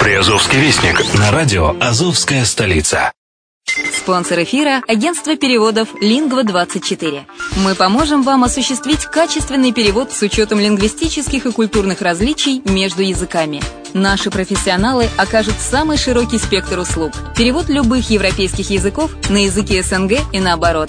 Приазовский вестник на радио «Азовская столица». Спонсор эфира – агентство переводов «Лингва-24». Мы поможем вам осуществить качественный перевод с учетом лингвистических и культурных различий между языками. Наши профессионалы окажут самый широкий спектр услуг. Перевод любых европейских языков на языки СНГ и наоборот.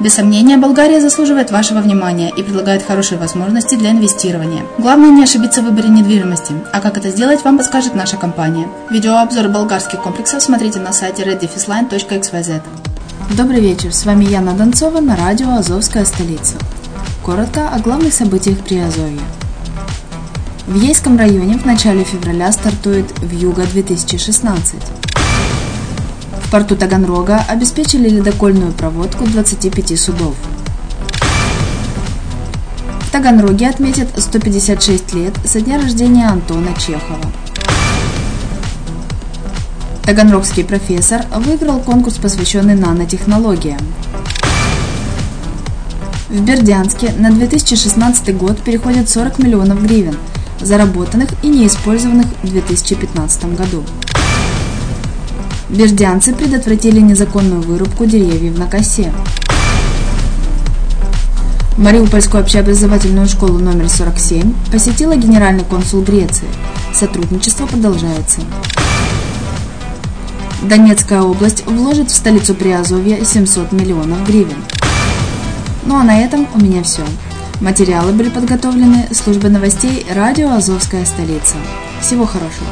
Без сомнения, Болгария заслуживает вашего внимания и предлагает хорошие возможности для инвестирования. Главное не ошибиться в выборе недвижимости, а как это сделать, вам подскажет наша компания. Видеообзор болгарских комплексов смотрите на сайте reddefisline.xyz. Добрый вечер, с вами Яна Донцова на радио «Азовская столица». Коротко о главных событиях при Азове. В Ейском районе в начале февраля стартует «Вьюга 2016». В порту Таганрога обеспечили ледокольную проводку 25 судов – Таганроге отметят 156 лет со дня рождения Антона Чехова. Таганрогский профессор выиграл конкурс, посвященный нанотехнологиям. В Бердянске на 2016 год переходит 40 миллионов гривен, заработанных и неиспользованных в 2015 году. Бердянцы предотвратили незаконную вырубку деревьев на косе. Мариупольскую общеобразовательную школу номер 47 посетила генеральный консул Греции. Сотрудничество продолжается. Донецкая область вложит в столицу Приазовья 700 миллионов гривен. Ну а на этом у меня все. Материалы были подготовлены службой новостей радио «Азовская столица». Всего хорошего!